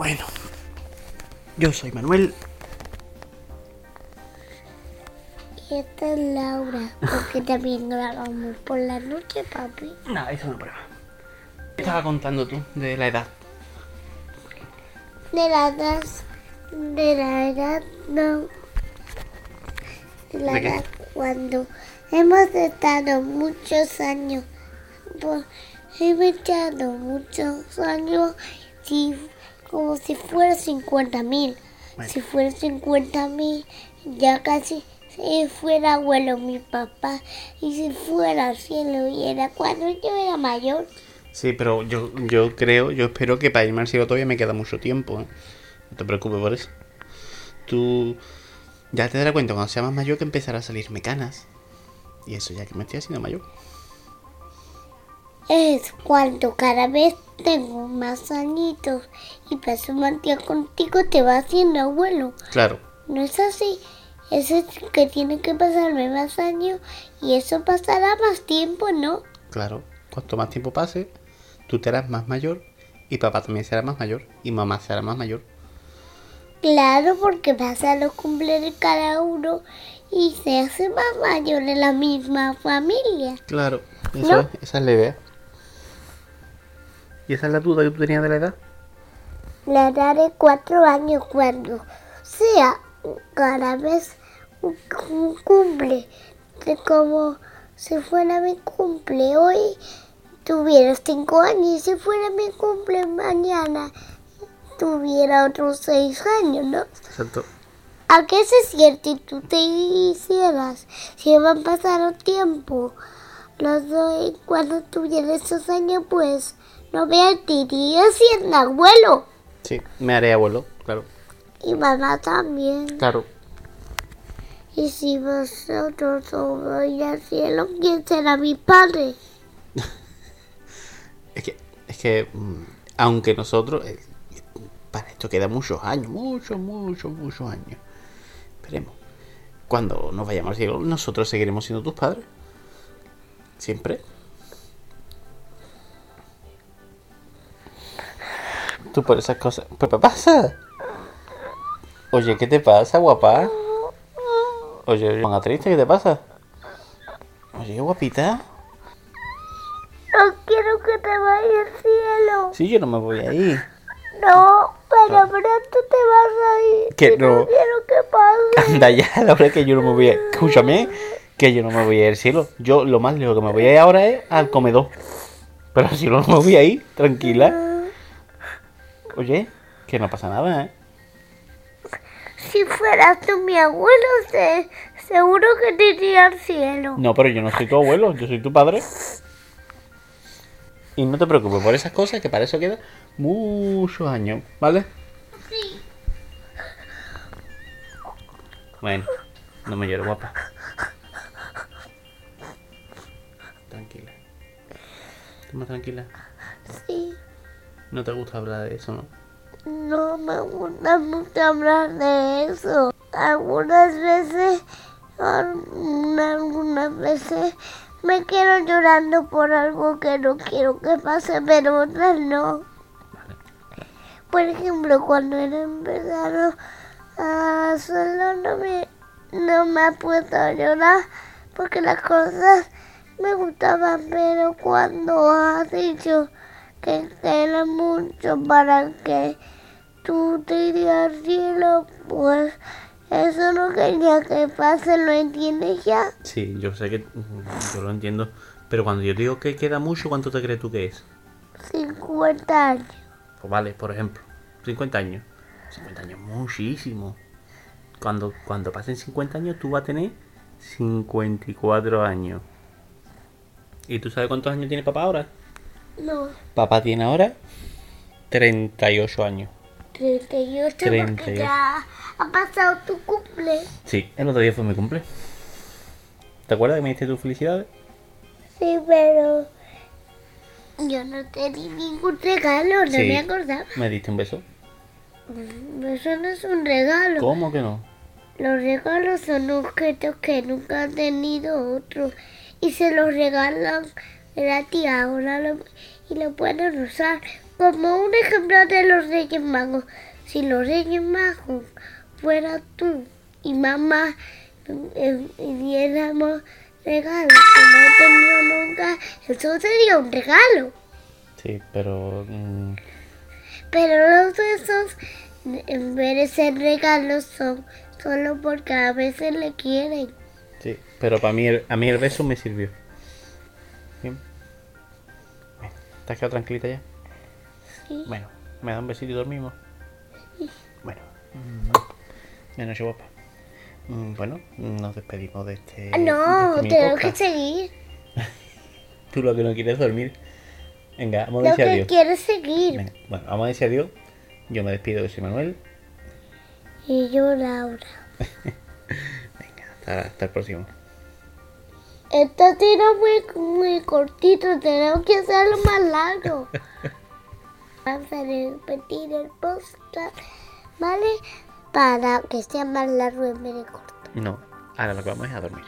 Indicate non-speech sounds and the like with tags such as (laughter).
Bueno, yo soy Manuel. Y esta es Laura, porque también grabamos por la noche, papi. No, eso no prueba. ¿Qué estaba contando tú de la edad? De la edad, de la edad, no. De la edad cuando hemos estado muchos años, pues, hemos estado muchos años, si, como si fuera 50 mil. Bueno. Si fuera 50 mil, ya casi si fuera abuelo mi papá y si fuera al cielo y era cuando yo era mayor. Sí, pero yo, yo creo, yo espero que para irme al cielo todavía me queda mucho tiempo. ¿eh? No te preocupes por eso. Tú ya te darás cuenta cuando seas más mayor que empezará a salirme canas. Y eso ya que me estoy haciendo mayor. Es cuando cada vez tengo más añitos y paso más tiempo contigo te va haciendo abuelo. Claro, No es así. Eso es que tiene que pasarme más años y eso pasará más tiempo, ¿no? claro. Cuanto más tiempo pase, tú te harás más mayor y papá también será más mayor y mamá será más mayor. Claro, porque pasa los cumpleaños cada uno y se hace más mayor en la misma familia. Claro, eso ¿No? es, esa es la idea. ¿Y esa es la duda que tú tenías de la edad? La daré cuatro años cuando sea cada vez un, cumple. De como si fuera mi cumple hoy, tuviera cinco años. Y si fuera mi cumple mañana, tuviera otros seis años, ¿no? Exacto. ¿A qué se siente y tú te hicieras? Si va a pasar el tiempo, los dos, cuando tuviera esos años, pues no me diría siendo abuelo. Sí, me haré abuelo, claro. Y mamá también. Claro. Y si vosotros os vais al cielo, ¿quién será mi padre? (laughs) Es que, es que, mm, aunque nosotros, eh, para esto queda muchos años, muchos, muchos, muchos años. Esperemos. Cuando nos vayamos al cielo, nosotros seguiremos siendo tus padres. Siempre. Tú por esas cosas. ¿Pero qué pasa? Oye, ¿qué te pasa, guapa? Oye, ponga triste, ¿qué te pasa? Oye, guapita. No quiero que te vayas al cielo. Sí, yo no me voy a ir. No, pero pronto te vas a ir. Que no no. quiero que pase. Anda ya, la verdad es que yo no me voy a... Escúchame, que yo no me voy a ir al cielo. Yo lo más lejos que me voy a ir ahora es al comedor. Pero al cielo no me voy a ir, tranquila. Oye, que no pasa nada, ¿eh? Si fueras tú mi abuelo, se- seguro que te iría al cielo. No, pero yo no soy tu abuelo, yo soy tu padre. Y no te preocupes por esas cosas, que para eso quedan muchos años, ¿vale? Sí. Bueno, no me llores, guapa. Tranquila. Toma tranquila. Sí. No te gusta hablar de eso, ¿no? No me gusta mucho hablar de eso. Algunas veces, al- algunas veces me quedo llorando por algo que no quiero que pase, pero otras no. Por ejemplo, cuando era empezaron a hacerlo, no me, no me ha puesto a llorar porque las cosas me gustaban, pero cuando has dicho que era mucho para que tú te irías al cielo, pues eso no quería que pase, ¿lo entiendes ya? Sí, yo sé que yo lo entiendo, pero cuando yo digo que queda mucho, ¿cuánto te crees tú que es? 50 años. Pues vale, por ejemplo, 50 años. 50 años, muchísimo. Cuando, cuando pasen 50 años, tú vas a tener 54 años. ¿Y tú sabes cuántos años tiene papá ahora? No, Papá tiene ahora 38 años. 38 porque 38. ya ha pasado tu cumple. Sí, el otro día fue mi cumple. ¿Te acuerdas que me diste tus felicidades? Sí, pero yo no te di ningún regalo, no Sí. me acordaba. ¿Me diste un beso? Eso no es un regalo. ¿Cómo que no? Los regalos son objetos que nunca han tenido otros y se los regalan gratis ahora lo- y lo pueden usar como un ejemplo de los Reyes Magos. Si los Reyes Magos fuera tú y mamá eh, y diéramos regalos que no he tenido nunca, eso sería un regalo. Sí, pero... mm, Pero los besos, en vez de ser regalos, son solo porque a veces le quieren. sí, pero para mí, a mí el beso me sirvió. ¿Te has quedado tranquilita ya? Sí. Bueno, ¿me da un besito y dormimos? Bueno. De noche guapa. Mm, Bueno, nos despedimos de este... Ah, no, de este tenemos que seguir. (laughs) Tú lo que no quieres es dormir. Venga, vamos a Lo decir que adiós. quiero es seguir. Venga, bueno, vamos a decir adiós. Yo me despido, yo soy Manuel. Y yo, Laura. (laughs) Venga, hasta, hasta el próximo. Este tiro es muy, muy cortito, tenemos que hacerlo más largo. (laughs) Vamos a repetir el podcast, ¿vale? Para que sea más largo en vez de corto. No, ahora lo que vamos es a dormir.